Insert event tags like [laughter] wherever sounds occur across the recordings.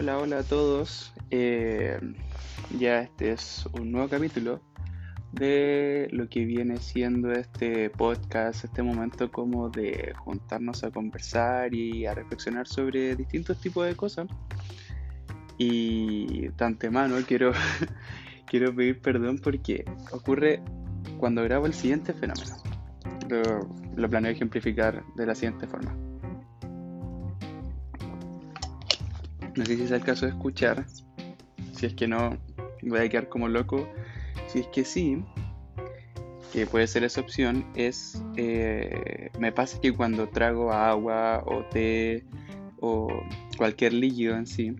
Hola, hola a todos. Eh, ya este es un nuevo capítulo de lo que viene siendo este podcast, este momento como de juntarnos a conversar y a reflexionar sobre distintos tipos de cosas. Y de antemano quiero, [laughs] quiero pedir perdón porque ocurre cuando grabo el siguiente fenómeno. Lo, lo planeo ejemplificar de la siguiente forma. No sé si es el caso de escuchar. Si es que no, voy a quedar como loco. Si es que sí, que puede ser esa opción, es. Eh, me pasa que cuando trago agua o té o cualquier líquido en sí,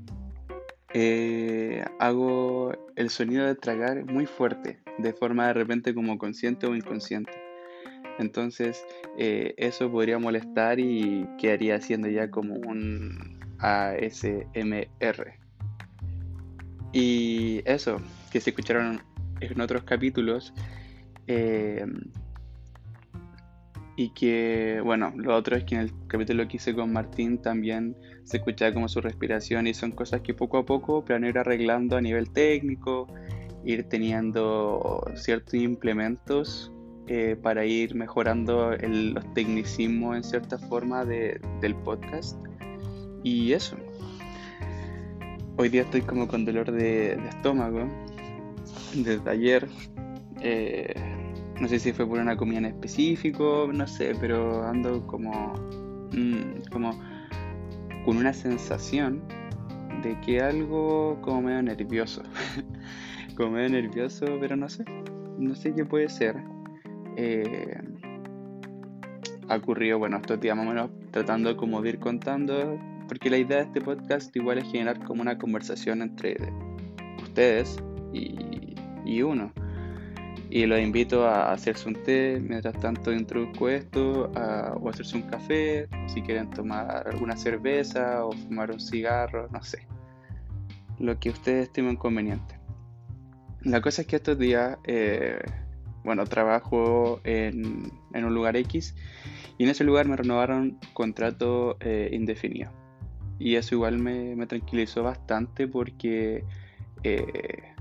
eh, hago el sonido de tragar muy fuerte, de forma de repente como consciente o inconsciente. Entonces, eh, eso podría molestar y quedaría siendo ya como un ASMR. Y eso, que se escucharon en otros capítulos. Eh, y que, bueno, lo otro es que en el capítulo que hice con Martín también se escuchaba como su respiración y son cosas que poco a poco planeo ir arreglando a nivel técnico, ir teniendo ciertos implementos eh, para ir mejorando los tecnicismos en cierta forma del podcast. Y eso. Hoy día estoy como con dolor de, estómago. Desde ayer. Eh, no sé si fue por una comida en específico, no sé, pero ando como. Mm, como con una sensación de que algo como medio nervioso. [laughs] como medio nervioso, pero no sé. No sé qué puede ser. Eh, ha ocurrido, bueno, estos días más o menos tratando como de ir contando porque la idea de este podcast igual es generar como una conversación entre ustedes y, uno. Y los invito a hacerse un té, mientras tanto introduzco esto, o hacerse un café, si quieren tomar alguna cerveza o fumar un cigarro, no sé. Lo que ustedes estimen conveniente. La cosa es que estos días, eh, bueno, trabajo en, un lugar X y en ese lugar me renovaron contrato eh, indefinido. Y eso igual me, tranquilizó bastante porque eh,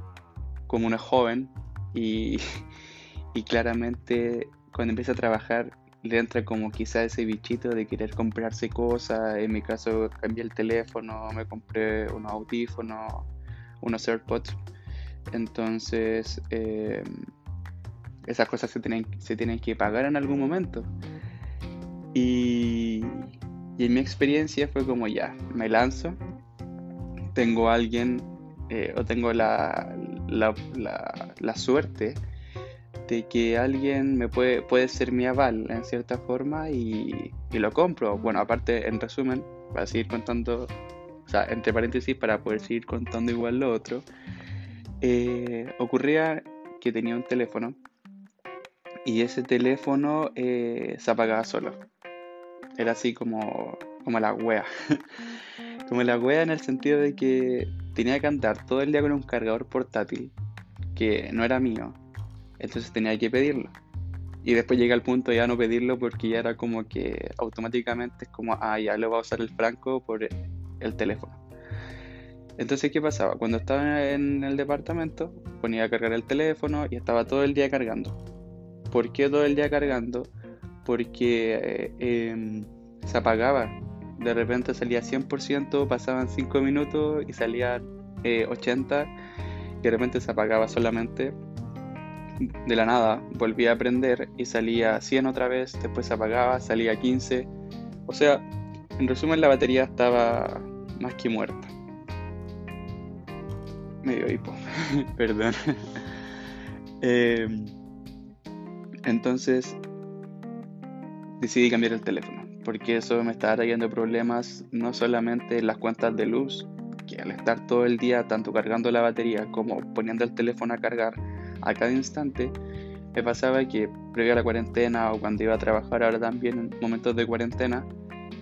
como es joven [laughs] y, claramente cuando empieza a trabajar le entra como quizá ese bichito de querer comprarse cosas. En mi caso cambié el teléfono, me compré unos audífonos, unos AirPods. Entonces eh, esas cosas se tienen, se tienen que pagar en algún momento. Y, y en mi experiencia fue como ya, me lanzo, tengo alguien eh, o tengo la, la, suerte de que alguien me puede, puede ser mi aval en cierta forma y, lo compro. Bueno, aparte, en resumen, para seguir contando, o sea, entre paréntesis, para poder seguir contando igual lo otro, eh, ocurría que tenía un teléfono y ese teléfono eh, se apagaba solo. Era así como, como la wea. [laughs] como la wea en el sentido de que tenía que andar todo el día con un cargador portátil que no era mío. Entonces tenía que pedirlo. Y después llega al punto de ya no pedirlo porque ya era como que automáticamente es como, ah, ya lo va a usar el franco por el teléfono. Entonces, ¿qué pasaba? Cuando estaba en el departamento, ponía a cargar el teléfono y estaba todo el día cargando. ¿Por qué todo el día cargando? Porque eh, em, se apagaba. De repente salía 100%, pasaban 5 minutos y salía 80 y de repente se apagaba solamente. De la nada volvía a prender y salía 100 otra vez, después se apagaba, salía 15. O sea, en resumen la batería estaba más que muerta. Medio hipo, [laughs] perdón. [laughs] Em, entonces decidí cambiar el teléfono, porque eso me estaba trayendo problemas no solamente en las cuentas de luz, que al estar todo el día tanto cargando la batería como poniendo el teléfono a cargar a cada instante, me pasaba que previo a la cuarentena o cuando iba a trabajar ahora también en momentos de cuarentena,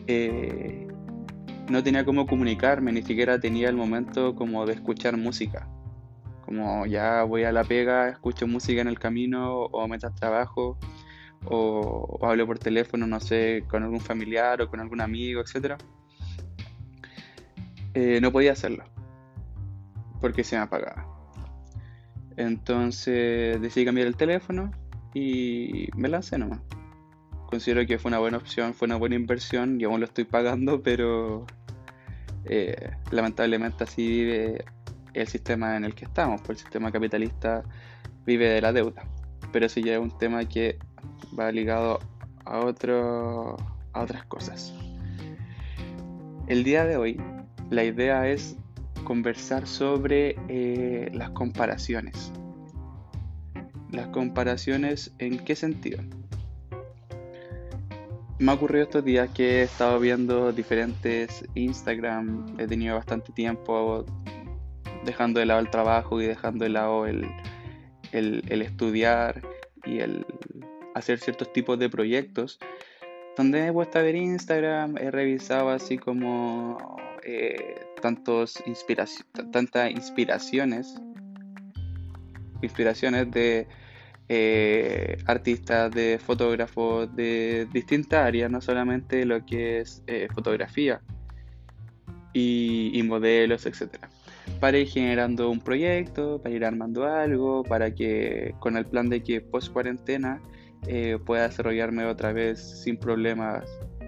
eh, no tenía cómo comunicarme, ni siquiera tenía el momento como de escuchar música. Como ya voy a la pega, escucho música en el camino o mientras trabajo o, hablo por teléfono, no sé, con algún familiar o con algún amigo, etc. eh, no podía hacerlo porque se me apagaba. Entonces decidí cambiar el teléfono y me lancé nomás. Considero que fue una buena opción, fue una buena inversión y aún lo estoy pagando, [laughs] pero eh, lamentablemente así vive el sistema en el que estamos, pues el sistema capitalista vive de la deuda. Pero eso ya es un tema que va ligado a, otro, a otras cosas. El día de hoy la idea es conversar sobre eh, las comparaciones. Las comparaciones en qué sentido? Me ha ocurrido estos días que he estado viendo diferentes Instagram, he tenido bastante tiempo dejando de lado el trabajo y dejando de lado el, el, estudiar y el hacer ciertos tipos de proyectos, donde he puesto a ver Instagram, he revisado así como eh, tantos tantas inspiraciones, inspiraciones de eh, artistas, de fotógrafos de distintas áreas, no solamente lo que es eh, fotografía y, y modelos, etcétera para ir generando un proyecto, para ir armando algo, para que con el plan de que post cuarentena eh, pueda desarrollarme otra vez sin problemas,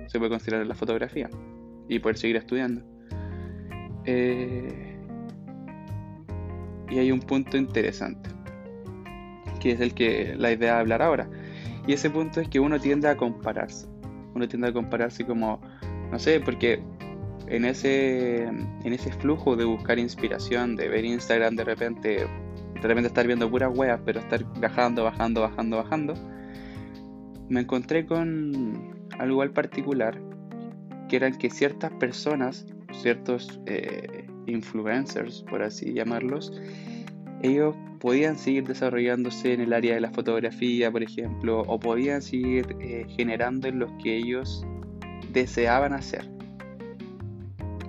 se puede considerar la fotografía y poder seguir estudiando. Eh, y hay un punto interesante, que es el que la idea de hablar ahora. Y ese punto es que uno tiende a compararse. Uno tiende a compararse como, no sé, porque en ese, en ese flujo de buscar inspiración, de ver Instagram de repente, de repente estar viendo puras weas, pero estar bajando, bajando, bajando, bajando, me encontré con algo al particular, que eran que ciertas personas, ciertos eh, influencers, por así llamarlos, ellos podían seguir desarrollándose en el área de la fotografía, por ejemplo, o podían seguir eh, generando en los que ellos deseaban hacer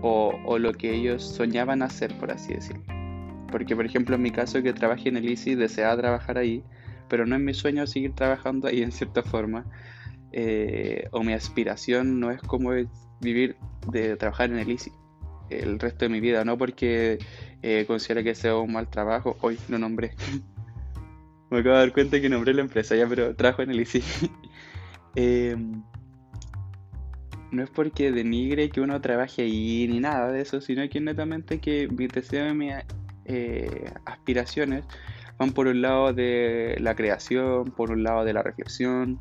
o, lo que ellos soñaban hacer, por así decirlo. Porque, por ejemplo, en mi caso, que trabajé en el ICI, deseaba trabajar ahí, pero no es mi sueño seguir trabajando ahí en cierta forma. Eh, o mi aspiración no es como vivir de trabajar en el ICI el resto de mi vida, no porque eh, considere que sea un mal trabajo. Hoy lo nombré. [laughs] Me acabo de dar cuenta que nombré la empresa ya, pero trabajo en el ICI. [laughs] eh, no es porque denigre que uno trabaje ahí ni nada de eso, sino que netamente que mi deseo y mis eh, aspiraciones van por un lado de la creación, por un lado de la reflexión,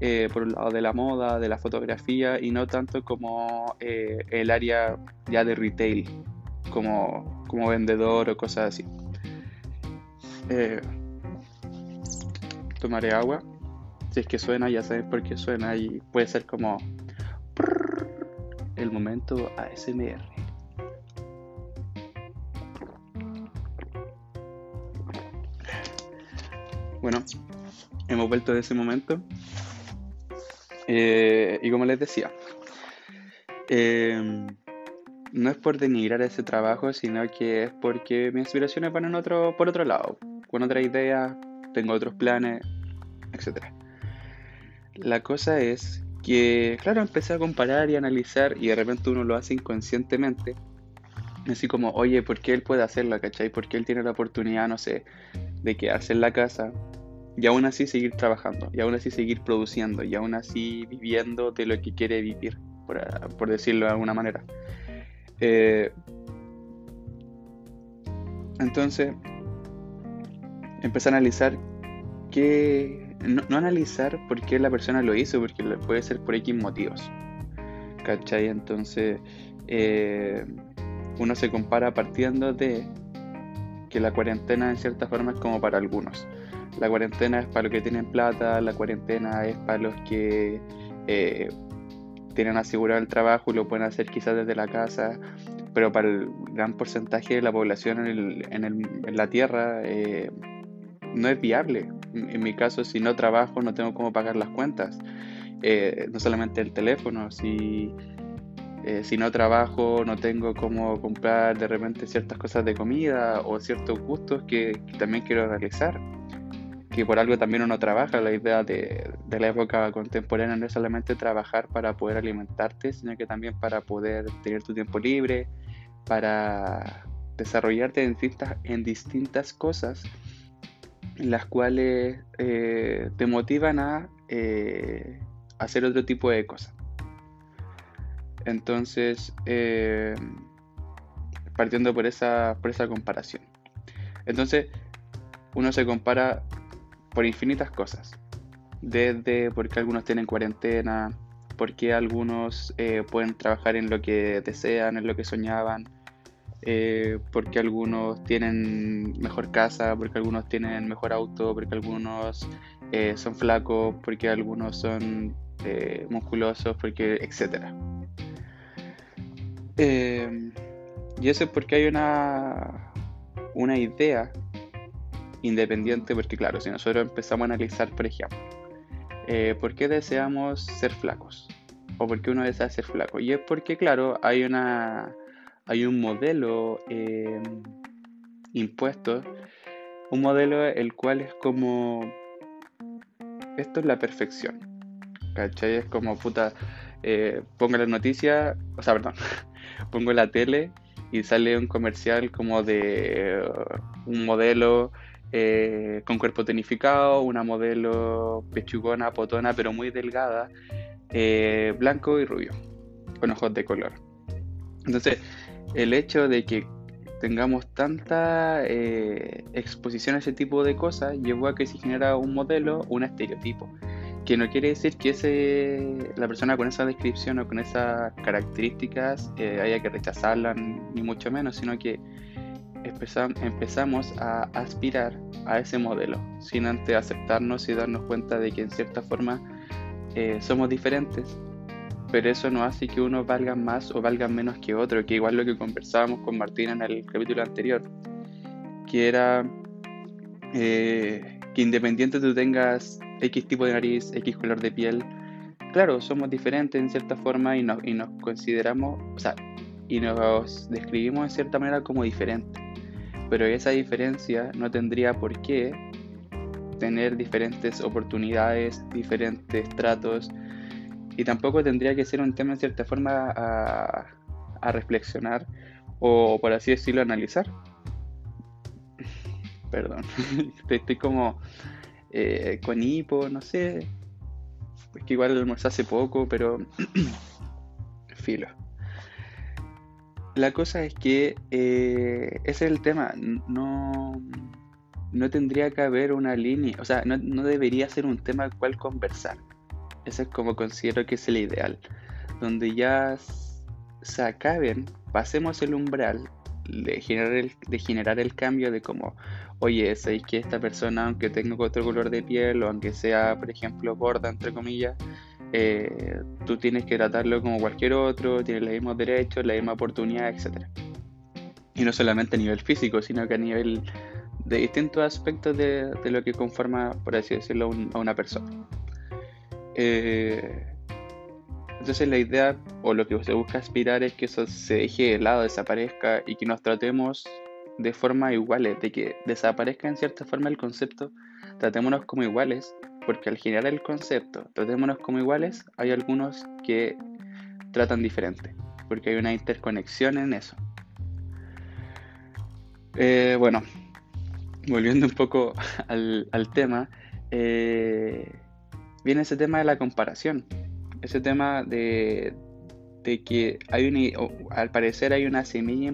eh, por un lado de la moda, de la fotografía y no tanto como eh, el área ya de retail, como, como vendedor o cosas así. tomaré agua. Si es que suena, ya sabes por qué suena y puede ser como el momento ASMR. Bueno, hemos vuelto de ese momento. Eh, y como les decía, eh, no es por denigrar ese trabajo, sino que es porque mis aspiraciones van en otro, por otro lado, con otra idea, tengo otros planes, etc. La cosa es que, claro, empecé a comparar y analizar y de repente uno lo hace inconscientemente. Así como, oye, ¿por qué él puede hacerlo, cachai? ¿Por qué él tiene la oportunidad, no sé, de quedarse en la casa y aún así seguir trabajando, y aún así seguir produciendo, y aún así viviendo de lo que quiere vivir, por, decirlo de alguna manera? Eh, entonces, empecé a analizar qué, no, analizar por qué la persona lo hizo, porque puede ser por X motivos. ¿Cachai? Entonces, eh, uno se compara partiendo de que la cuarentena en cierta forma es como para algunos. La cuarentena es para los que tienen plata, la cuarentena es para los que eh, tienen asegurado el trabajo y lo pueden hacer quizás desde la casa, pero para el gran porcentaje de la población en, la Tierra eh, no es viable en mi caso, si no trabajo, no tengo cómo pagar las cuentas. Eh, no solamente el teléfono, si, si no trabajo, no tengo cómo comprar de repente ciertas cosas de comida o ciertos gustos que, también quiero realizar. Que por algo también uno trabaja. La idea de, de la época contemporánea no es solamente trabajar para poder alimentarte, sino que también para poder tener tu tiempo libre, para desarrollarte en distintas, en distintas cosas las cuales eh, te motivan a eh, hacer otro tipo de cosas. Entonces, eh, partiendo por esa, por esa comparación. Entonces, uno se compara por infinitas cosas. Desde porque algunos tienen cuarentena, porque algunos pueden trabajar en lo que desean, en lo que soñaban, eh, porque algunos tienen mejor casa, porque algunos tienen mejor auto, porque algunos eh, son flacos, porque algunos son eh, musculosos, porque etcétera. y eso es porque hay una, una idea independiente, porque claro, si nosotros empezamos a analizar, por ejemplo, ¿por qué deseamos ser flacos? ¿O por qué uno desea ser flaco? Y es porque, claro, hay una hay un modelo eh, impuesto, un modelo el cual es como, esto es la perfección, ¿cachai? Es como, puta, eh, pongo la noticia, o sea, perdón, [laughs] pongo la tele y sale un comercial como de uh, un modelo eh, con cuerpo tonificado, una modelo pechugona, potona, pero muy delgada, blanco y rubio, con ojos de color. Entonces, el hecho de que tengamos tanta eh, exposición a ese tipo de cosas llevó a que se genera un modelo, un estereotipo, que no quiere decir que la persona con esa descripción o con esas características eh, haya que rechazarla, ni mucho menos, sino que empezamos a aspirar a ese modelo, sin antes aceptarnos y darnos cuenta de que en cierta forma eh, somos diferentes. Pero eso no hace que uno valga más o valga menos que otro, que igual lo que conversábamos con Martín en el capítulo anterior, que era eh, que independiente tú tengas X tipo de nariz, X color de piel, claro, somos diferentes en cierta forma y nos, y nos consideramos, o sea, y nos describimos en cierta manera como diferentes, pero esa diferencia no tendría por qué tener diferentes oportunidades, diferentes tratos, y tampoco tendría que ser un tema en cierta forma a, reflexionar o por así decirlo analizar. [laughs] Perdón, [laughs] estoy como eh, con hipo, no sé. Es que igual almorzé hace poco, pero [clears throat] filo. La cosa es que eh, ese es el tema. No, no tendría que haber una línea, o sea, no, no debería ser un tema al cual conversar. Ese es como considero que es el ideal. Donde ya se acaben, pasemos el umbral de generar el, de generar el cambio de como, oye, sabéis que esta persona, aunque tenga otro color de piel o aunque sea, por ejemplo, gorda, entre comillas, eh, tú tienes que tratarlo como cualquier otro, tiene los mismos derechos, la misma oportunidad, etc. Y no solamente a nivel físico, sino que a nivel de distintos aspectos de, lo que conforma, por así decirlo, a una persona. Eh, entonces la idea o lo que se busca aspirar es que eso se deje de lado, desaparezca y que nos tratemos de forma iguales, de que desaparezca en cierta forma el concepto, tratémonos como iguales, porque al generar el concepto, tratémonos como iguales, hay algunos que tratan diferente, porque hay una interconexión en eso. Eh, bueno, volviendo un poco [laughs] al, tema, eh, viene ese tema de la comparación, ese tema de, que hay al parecer hay una semilla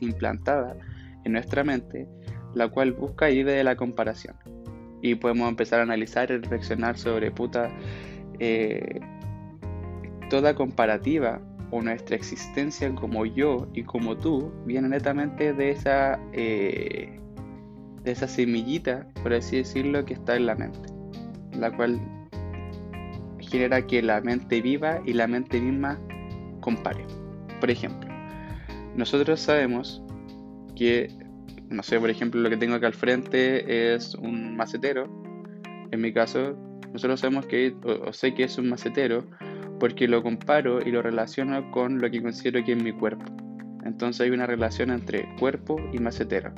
implantada en nuestra mente, la cual busca ir de la comparación. Y podemos empezar a analizar y reflexionar sobre puta, eh, toda comparativa o nuestra existencia como yo y como tú viene netamente de esa, eh, de esa semillita, por así decirlo, que está en la mente, la cual genera que la mente viva y la mente misma compare. Por ejemplo, nosotros sabemos que, no sé, por ejemplo, lo que tengo acá al frente es un macetero. En mi caso, nosotros sabemos que, o, sé que es un macetero, porque lo comparo y lo relaciono con lo que considero que es mi cuerpo. Entonces hay una relación entre cuerpo y macetero.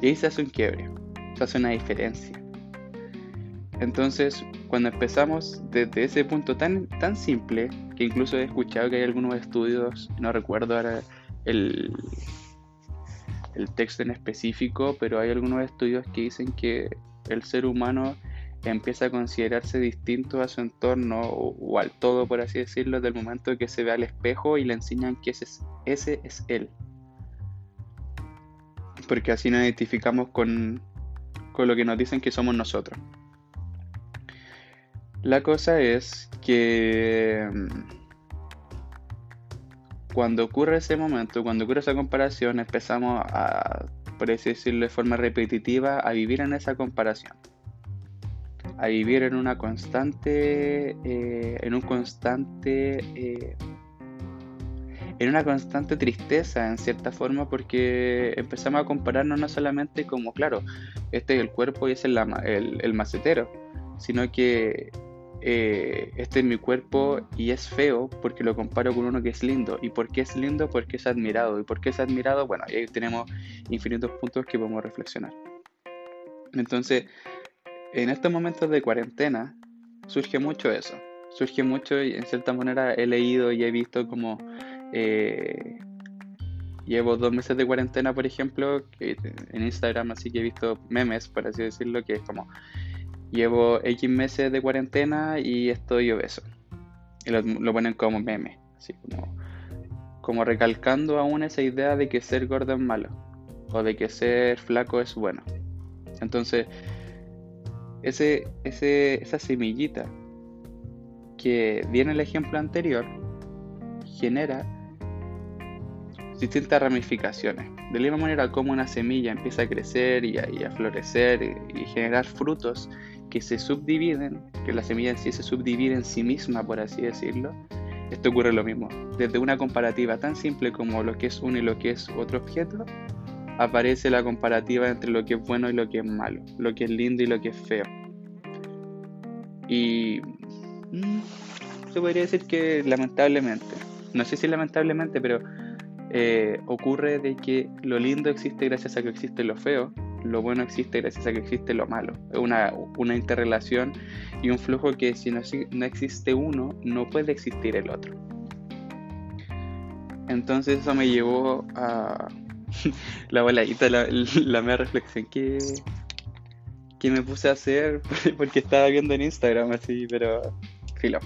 Y ahí se hace un quiebre, se hace una diferencia. Entonces, cuando empezamos desde ese punto tan, tan simple, que incluso he escuchado que hay algunos estudios, no recuerdo ahora el, el texto en específico, pero hay algunos estudios que dicen que el ser humano empieza a considerarse distinto a su entorno o, al todo, por así decirlo, del momento que se ve al espejo y le enseñan que ese es, ese es él. Porque así nos identificamos con, con lo que nos dicen que somos nosotros. La cosa es que cuando ocurre ese momento, cuando ocurre esa comparación, empezamos a, por así decirlo de forma repetitiva, a vivir en esa comparación. A vivir en una constante, eh, en un constante, eh, en una constante tristeza en cierta forma porque empezamos a compararnos no solamente como, claro, este es el cuerpo y ese es el, el macetero, sino que eh, este es mi cuerpo y es feo porque lo comparo con uno que es lindo. ¿Y por qué es lindo? Porque es admirado. ¿Y por qué es admirado? Bueno, ahí tenemos infinitos puntos que podemos reflexionar. Entonces, en estos momentos de cuarentena, surge mucho eso. Surge mucho y en cierta manera he leído y he visto como... Eh, llevo dos meses de cuarentena, por ejemplo, en Instagram, así que he visto memes, por así decirlo, que es como llevo X meses de cuarentena y estoy obeso. Y lo, ponen como meme, así como, como recalcando aún esa idea de que ser gordo es malo o de que ser flaco es bueno. Entonces, ese, ese, esa semillita que viene el ejemplo anterior genera distintas ramificaciones. De la misma manera como una semilla empieza a crecer y a, florecer y, y, generar frutos que se subdividen, que la semilla en sí se subdivide en sí misma, por así decirlo, esto ocurre lo mismo. Desde una comparativa tan simple como lo que es uno y lo que es otro objeto, aparece la comparativa entre lo que es bueno y lo que es malo, lo que es lindo y lo que es feo. Y mm, se podría decir que lamentablemente, no sé si lamentablemente, pero eh, ocurre de que lo lindo existe gracias a que existe lo feo lo bueno existe gracias a que existe lo malo. Es una, una interrelación y un flujo que si no, no existe uno, no puede existir el otro. Entonces eso me llevó a [laughs] la voladita, la, la, mera reflexión que, que me puse a hacer [laughs] porque estaba viendo en Instagram así, pero filo.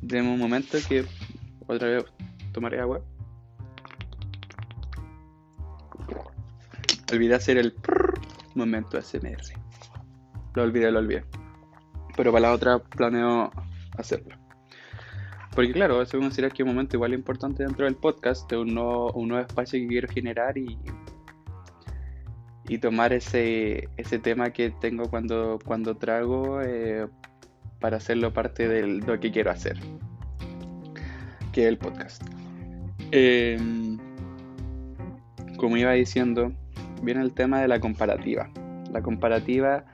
De un momento que otra vez tomaré agua. Olvidé hacer el momento SMR. Lo olvidé, lo olvidé. Pero para la otra planeo hacerlo. Porque claro, eso considera que es un momento igual importante dentro del podcast, de un nuevo, un nuevo espacio que quiero generar y, y tomar ese, ese tema que tengo cuando, cuando trago eh, para hacerlo parte de lo que quiero hacer, que es el podcast. Em, como iba diciendo, viene el tema de la comparativa. La comparativa,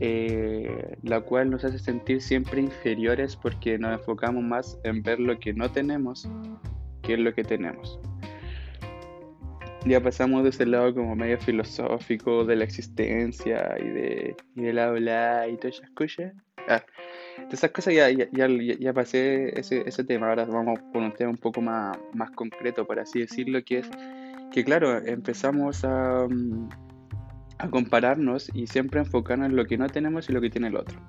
eh, la cual nos hace sentir siempre inferiores porque nos enfocamos más en ver lo que no tenemos que en lo que tenemos. Ya pasamos de ese lado como medio filosófico de la existencia y de, y del hablar y todas esas cosas. Ah, de esas cosas ya, ya, ya, pasé ese, ese, tema. Ahora vamos con un tema un poco más, más concreto, por así decirlo, que es que claro, empezamos a, compararnos y siempre enfocarnos en lo que no tenemos y lo que tiene el otro.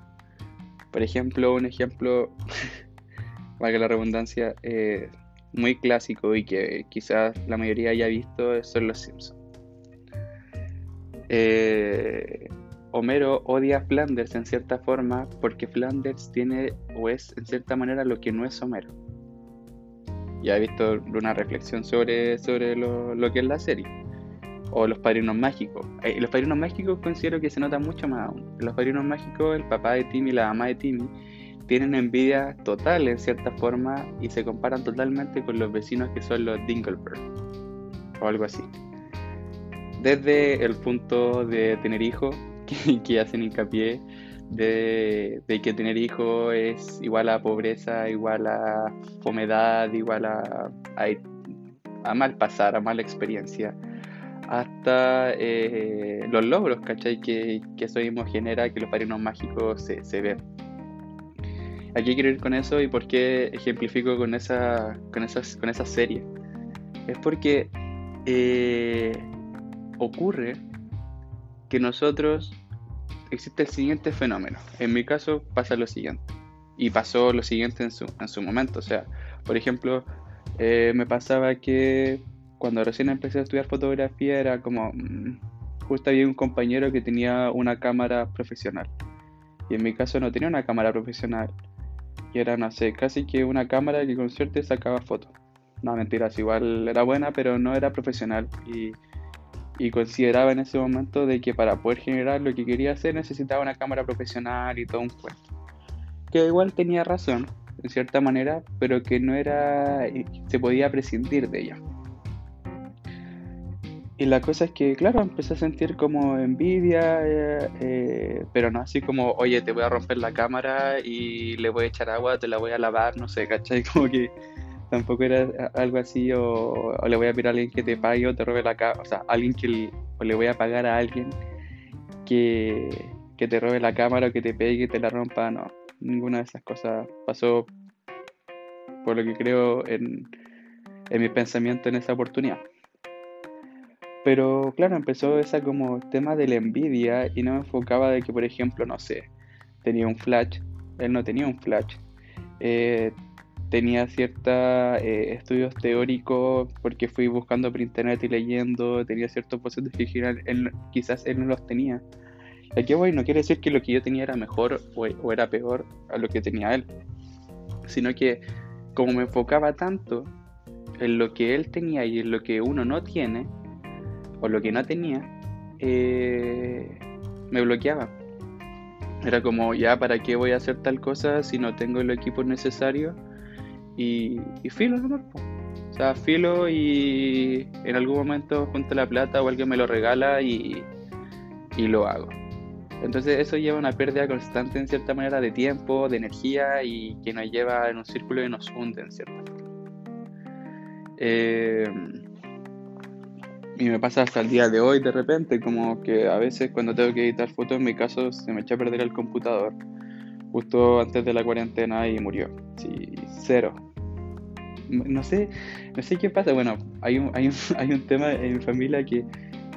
Por ejemplo, un ejemplo, [laughs] valga la redundancia, eh, muy clásico y que quizás la mayoría haya visto son los Simpsons. Eh, Homero odia a Flanders en cierta forma porque Flanders tiene o es en cierta manera lo que no es Homero ya he visto una reflexión sobre, sobre lo, que es la serie. O los padrinos mágicos. Eh, los padrinos mágicos considero que se nota mucho más aún. Los padrinos mágicos, el papá de Timmy y la mamá de Timmy, tienen envidia total en cierta forma y se comparan totalmente con los vecinos que son los Dingleberg o algo así. Desde el punto de tener hijos, [laughs] que hacen hincapié de, que tener hijos es igual a pobreza, igual a fomedad, igual a, a, mal pasar, a mala experiencia, hasta eh, los logros, ¿cachai? Que, que eso mismo genera que los padrinos mágicos se, se ven. Aquí quiero ir con eso y por qué ejemplifico con esa, con esas, con esa serie. Es porque eh, ocurre que nosotros existe el siguiente fenómeno. En mi caso pasa lo siguiente. Y pasó lo siguiente en su, en su momento. O sea, por ejemplo, eh, me pasaba que cuando recién empecé a estudiar fotografía era como... Mm, justo había un compañero que tenía una cámara profesional. Y en mi caso no tenía una cámara profesional. Y era, no sé, casi que una cámara que con suerte sacaba fotos. No, mentiras, igual era buena, pero no era profesional. Y, y, consideraba en ese momento de que para poder generar lo que quería hacer necesitaba una cámara profesional y todo un cuento. Que igual tenía razón, en cierta manera, pero que no era. se podía prescindir de ella. Y la cosa es que, claro, empecé a sentir como envidia, eh, eh, pero no así como, oye, te voy a romper la cámara y le voy a echar agua, te la voy a lavar, no sé, ¿cachai? [laughs] Como que tampoco era algo así, o, le voy a pedir a alguien que te pague o te robe la cámara, o sea, alguien que le, o le voy a pagar a alguien que, que te robe la cámara o que te pegue y te la rompa, no, ninguna de esas cosas pasó por lo que creo en, en mi pensamiento en esa oportunidad. Pero claro, empezó esa como tema de la envidia y no me enfocaba de que, por ejemplo, no sé, tenía un flash, él no tenía un flash. Eh, tenía ciertos eh, estudios teóricos porque fui buscando por internet y leyendo, tenía ciertos procesos que él, quizás él no los tenía. Aquí voy, no quiere decir que lo que yo tenía era mejor o, o era peor a lo que tenía él, sino que como me enfocaba tanto en lo que él tenía y en lo que uno no tiene, o lo que no tenía, eh, me bloqueaba. Era como, ya, ¿para qué voy a hacer tal cosa si no tengo el equipo necesario? Y, filo, ¿no? O sea, filo y en algún momento junto la plata o alguien me lo regala y, y lo hago. Entonces eso lleva una pérdida constante en cierta manera de tiempo, de energía y que nos lleva en un círculo y nos hunde en cierta forma. Eh, y me pasa hasta el día de hoy de repente, como que a veces cuando tengo que editar fotos, en mi caso se me echa a perder el computador justo antes de la cuarentena y murió. Sí, cero. No sé, no sé qué pasa. Bueno, hay un, hay un, [laughs] hay un tema en mi familia que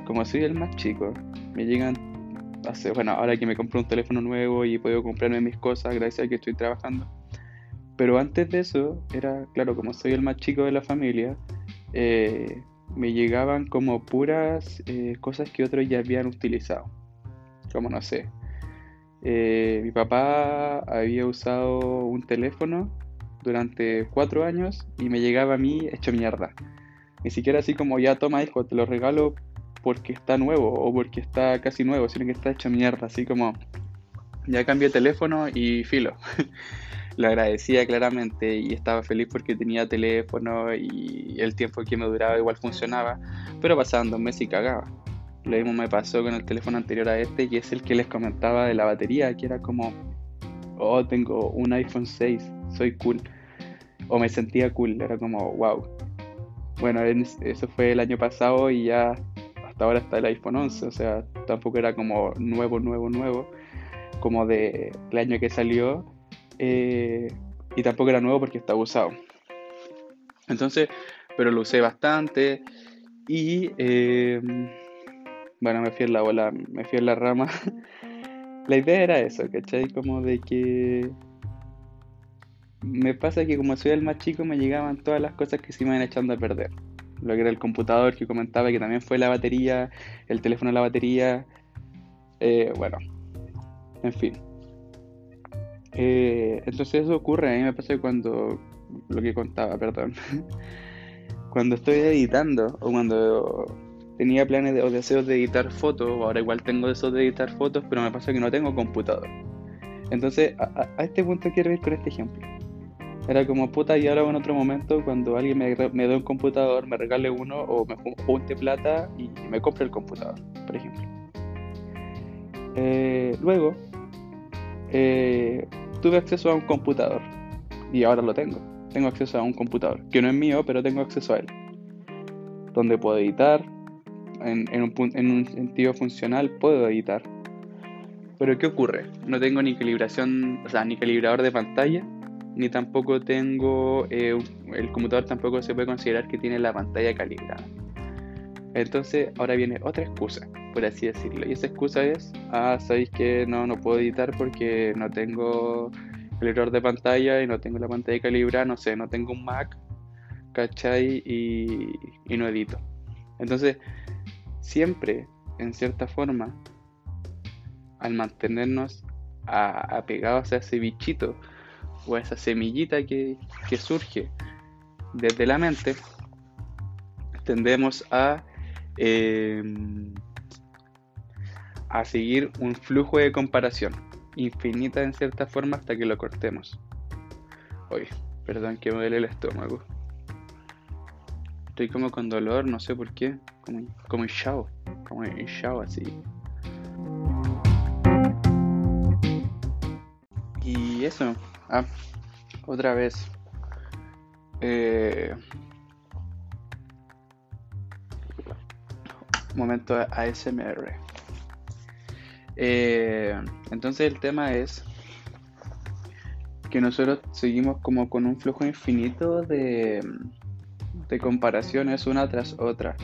como soy el más chico, me llegan hace, bueno, ahora que me compré un teléfono nuevo y puedo comprarme mis cosas gracias a que estoy trabajando. Pero antes de eso, era, claro, como soy el más chico de la familia, eh, me llegaban como puras eh, cosas que otros ya habían utilizado. Como no sé. Eh, mi papá había usado un teléfono durante cuatro años y me llegaba a mí hecho mierda. Ni siquiera así como ya toma hijo, te lo regalo porque está nuevo o porque está casi nuevo, sino que está hecho mierda, así como ya cambié teléfono y filo. [laughs] lo agradecía claramente y estaba feliz porque tenía teléfono y el tiempo que me duraba igual funcionaba, pero pasaban dos meses y cagaba. Lo me pasó con el teléfono anterior a este, y es el que les comentaba de la batería, que era como, oh, tengo un iPhone 6, soy cool. O me sentía cool, era como, wow. Bueno, eso fue el año pasado y ya hasta ahora está el iPhone 11, o sea, tampoco era como nuevo, nuevo, nuevo, como de el año que salió, eh, y tampoco era nuevo porque estaba usado. Entonces, pero lo usé bastante y eh, bueno, me fui en la bola, me fui en la rama. [laughs] la idea era eso, ¿cachai? Como de que me pasa que como soy el más chico me llegaban todas las cosas que se me iban echando a perder. Lo que era el computador que comentaba que también fue la batería, el teléfono la batería, eh, bueno, en fin. Eh, entonces eso ocurre, a mí me pasa cuando, lo que contaba, perdón, [laughs] cuando estoy editando o cuando tenía planes o deseos de editar fotos, ahora igual tengo deseos de editar fotos, pero me pasa que no tengo computador. Entonces, a, este punto quiero ir con este ejemplo. Era como puta y ahora en otro momento cuando alguien me, me dé un computador, me regale uno o me junte plata y me compre el computador, por ejemplo. Eh, luego, eh, tuve acceso a un computador y ahora lo tengo. Tengo acceso a un computador que no es mío, pero tengo acceso a él. Donde puedo editar, en, un, en un sentido funcional puedo editar. Pero ¿qué ocurre? No tengo ni calibración, o sea, ni calibrador de pantalla, ni tampoco tengo, eh, el computador tampoco se puede considerar que tiene la pantalla calibrada. Entonces ahora viene otra excusa, por así decirlo. Y esa excusa es, ah, sabéis que no, no puedo editar porque no tengo error de pantalla y no tengo la pantalla calibrada, no sé, no tengo un Mac, ¿cachai? Y, y no edito. Entonces, siempre, en cierta forma, al mantenernos apegados a ese bichito o a esa semillita que, surge desde la mente, tendemos a, em, a seguir un flujo de comparación infinita en cierta forma hasta que lo cortemos. Oye, perdón que me duele el estómago. Estoy como con dolor, no sé por qué. Como, como hinchado. Como hinchado así. Y eso. Ah, otra vez. Eh, momento ASMR. Eh, entonces el tema es que nosotros seguimos como con un flujo infinito de, de comparaciones una tras otra.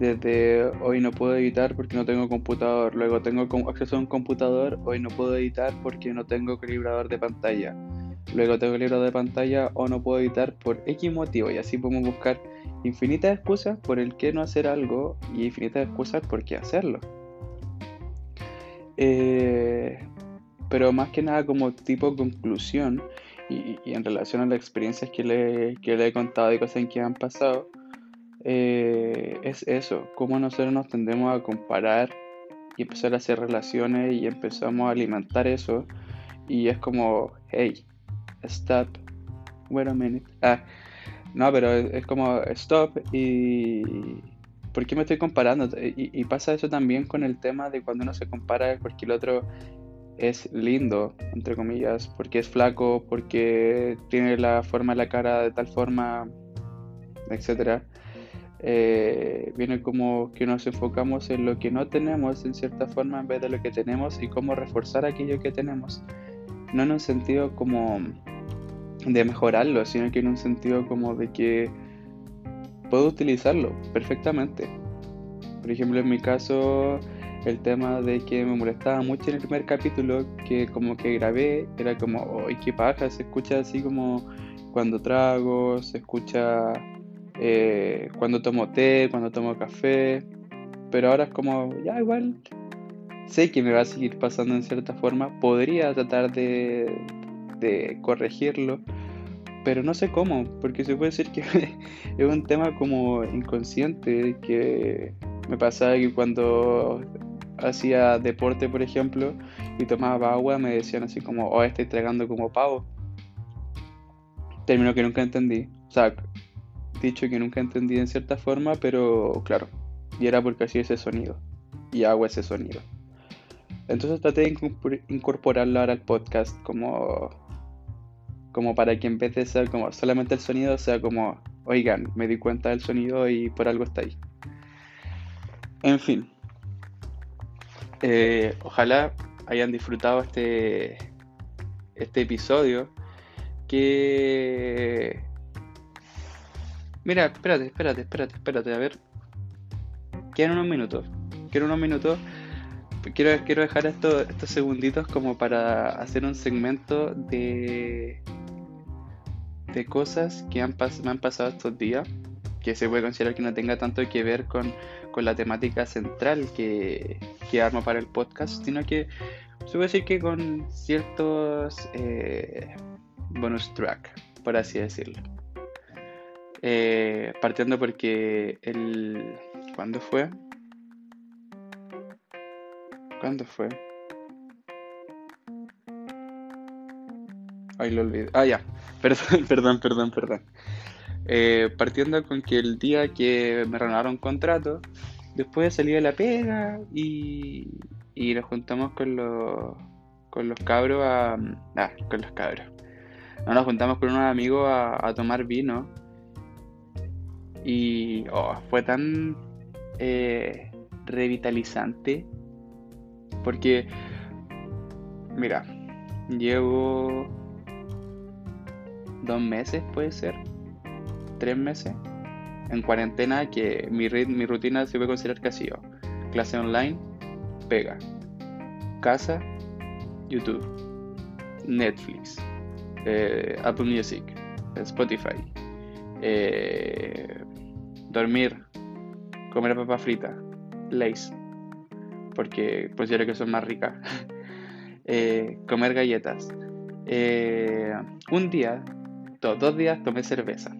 Desde hoy no puedo editar porque no tengo computador, luego tengo acceso a un computador, hoy no puedo editar porque no tengo calibrador de pantalla, luego tengo calibrador de pantalla o no puedo editar por X motivo y así podemos buscar infinitas excusas por el que no hacer algo y infinitas excusas por qué hacerlo. Eh, pero más que nada como tipo conclusión, y, en relación a las experiencias que le, le he contado y cosas que han pasado, eh, es eso, cómo nosotros nos tendemos a comparar y empezar a hacer relaciones y empezamos a alimentar eso y es como, hey, stop, wait a minute. Ah, no, pero es, como, stop y... ¿Por qué me estoy comparando? Y, y, pasa eso también con el tema de cuando uno se compara porque el otro es lindo, entre comillas, porque es flaco, porque tiene la forma de la cara de tal forma, etc. Eh, viene como que nos enfocamos en lo que no tenemos en cierta forma en vez de lo que tenemos y cómo reforzar aquello que tenemos. No en un sentido como de mejorarlo, sino que en un sentido como de que puedo utilizarlo perfectamente. Por ejemplo, en mi caso, el tema de que me molestaba mucho en el primer capítulo, que como que grabé, era como, ¡ay, qué paja! Se escucha así como cuando trago, se escucha eh, cuando tomo té, cuando tomo café, pero ahora es como, ya igual, sé que me va a seguir pasando en cierta forma, podría tratar de, de corregirlo, pero no sé cómo, porque se puede decir que [laughs] es un tema como inconsciente, que me pasaba que cuando hacía deporte, por ejemplo, y tomaba agua, me decían así como, oh, estoy tragando como pavo. Término que nunca entendí. O sea, dicho que nunca entendí en cierta forma, pero claro, y era porque hacía ese sonido, y hago ese sonido. Entonces traté de incorporarlo ahora al podcast como, como para que en vez de ser como solamente el sonido, sea como, oigan, me di cuenta del sonido y por algo está ahí. En fin, eh, ojalá hayan disfrutado este, este episodio. Que. Mira, espérate, espérate, espérate, espérate, a ver. Quedan unos minutos. Quiero unos minutos. Quiero, quiero dejar estos segunditos como para hacer un segmento de, de cosas que me han pasado estos días. Que se puede considerar que no tenga tanto que ver con, con la temática central que, que armo para el podcast, sino que se puede decir que con ciertos eh, bonus track, por así decirlo. Eh, partiendo porque el... ¿Cuándo fue? ¿Cuándo fue? Ay, lo olvidé. Ah, ya. [laughs] Perdón, perdón, perdón, perdón. Eh, partiendo con que el día que me renovaron contrato, Después salí de la pega y, y nos juntamos con los, con los cabros a... Ah, con los cabros. nos juntamos con unos amigos a, tomar vino. Y oh, fue tan eh, revitalizante. Porque, mira, llevo dos meses, puede ser, tres meses, en cuarentena, que mi, rutina se puede considerar ha sido clase online, pega, casa, YouTube, Netflix, eh, Apple Music, Spotify, eh, dormir, comer papa frita, Lays, porque considero que son más ricas, [laughs] eh, comer galletas. un día, dos días tomé cerveza.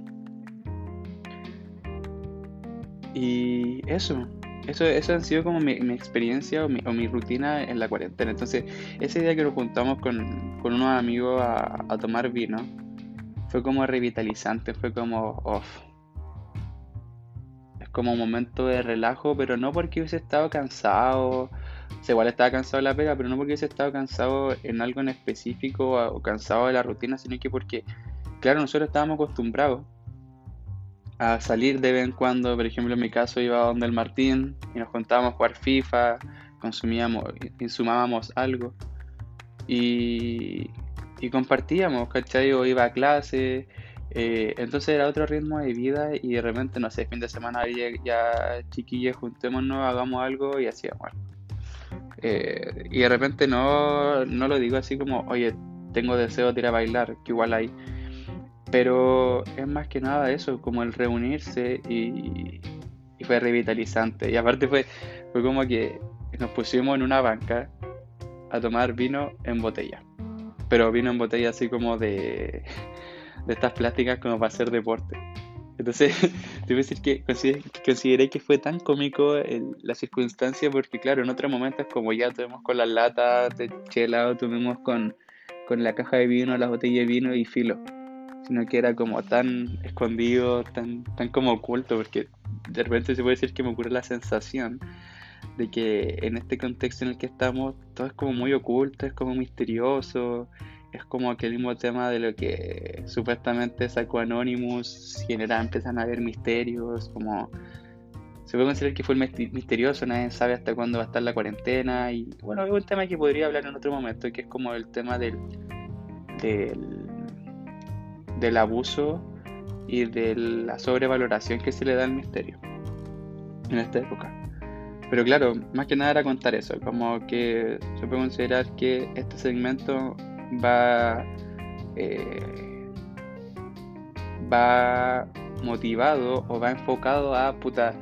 Y eso, eso, eso ha sido como mi, experiencia o mi, rutina en la cuarentena. Entonces, ese día que nos juntamos con, con unos amigos a, a, tomar vino, fue como revitalizante, fue como, off. Como un momento de relajo, pero no porque hubiese estado cansado. O sea, igual estaba cansado de la pega, pero no porque hubiese estado cansado en algo en específico o cansado de la rutina, sino que porque, claro, nosotros estábamos acostumbrados a salir de vez en cuando. Por ejemplo, en mi caso iba a donde el Martín y nos contábamos jugar FIFA, consumíamos, insumábamos algo y, y compartíamos, ¿cachai? O iba a clase. Eh, entonces era otro ritmo de vida y de repente, no sé, fin de semana ya, ya chiquillos, juntémonos, hagamos algo y hacíamos algo. Eh, y de repente no, no lo digo así como, oye, tengo deseo de ir a bailar, que igual hay, pero es más que nada eso, como el reunirse y, fue revitalizante. Y aparte fue, fue como que nos pusimos en una banca a tomar vino en botella. Pero vino en botella así como de, de estas plásticas como para hacer deporte. Entonces, [laughs] debo decir que consideré, que fue tan cómico la circunstancia porque, claro, en otros momentos como ya tuvimos con las latas de chela o tuvimos con, con la caja de vino, las botellas de vino y filo sino que era como tan escondido, tan, tan como oculto, porque de repente se puede decir que me ocurre la sensación de que en este contexto en el que estamos todo es como muy oculto, es como misterioso, es como aquel mismo tema de lo que supuestamente sacó Anonymous, genera, empiezan a haber misterios, como se puede considerar que fue misterioso, nadie sabe hasta cuándo va a estar la cuarentena y bueno, es un tema que podría hablar en otro momento, que es como el tema del, del del abuso y de la sobrevaloración que se le da al misterio en esta época. Pero claro, más que nada era contar eso, como que se puede considerar que este segmento va, eh, va motivado o va enfocado a, puta,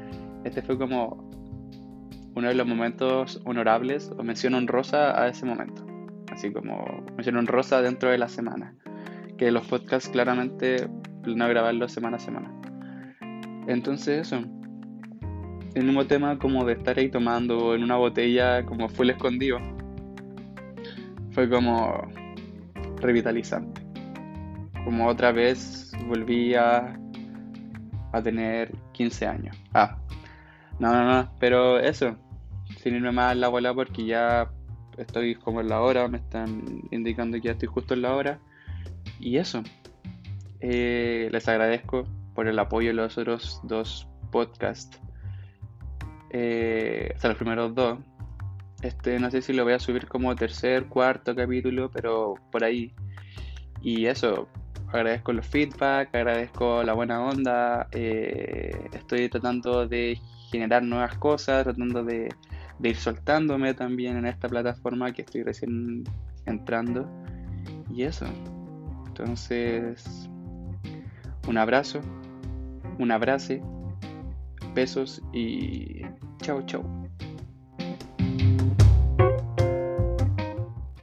este fue como uno de los momentos honorables o mención honrosa a ese momento, así como mención honrosa dentro de la semana. Que los podcasts claramente no grabarlos semana a semana. Entonces eso, el mismo tema como de estar ahí tomando en una botella como full escondido, fue como revitalizante. Como otra vez volví a, a tener 15 años. Ah, no, no, no, pero eso, sin irme más la bola porque ya estoy como en la hora, me están indicando que ya estoy justo en la hora. Y eso, eh, les agradezco por el apoyo de los otros dos podcasts. Eh, hasta los primeros dos. Este, no sé si lo voy a subir como tercer, cuarto capítulo, pero por ahí. Y eso, agradezco los feedback, agradezco la buena onda. Eh, estoy tratando de generar nuevas cosas, tratando de, de ir soltándome también en esta plataforma que estoy recién entrando. Y eso. Entonces, un abrazo, un abrazo, besos y chao, chao.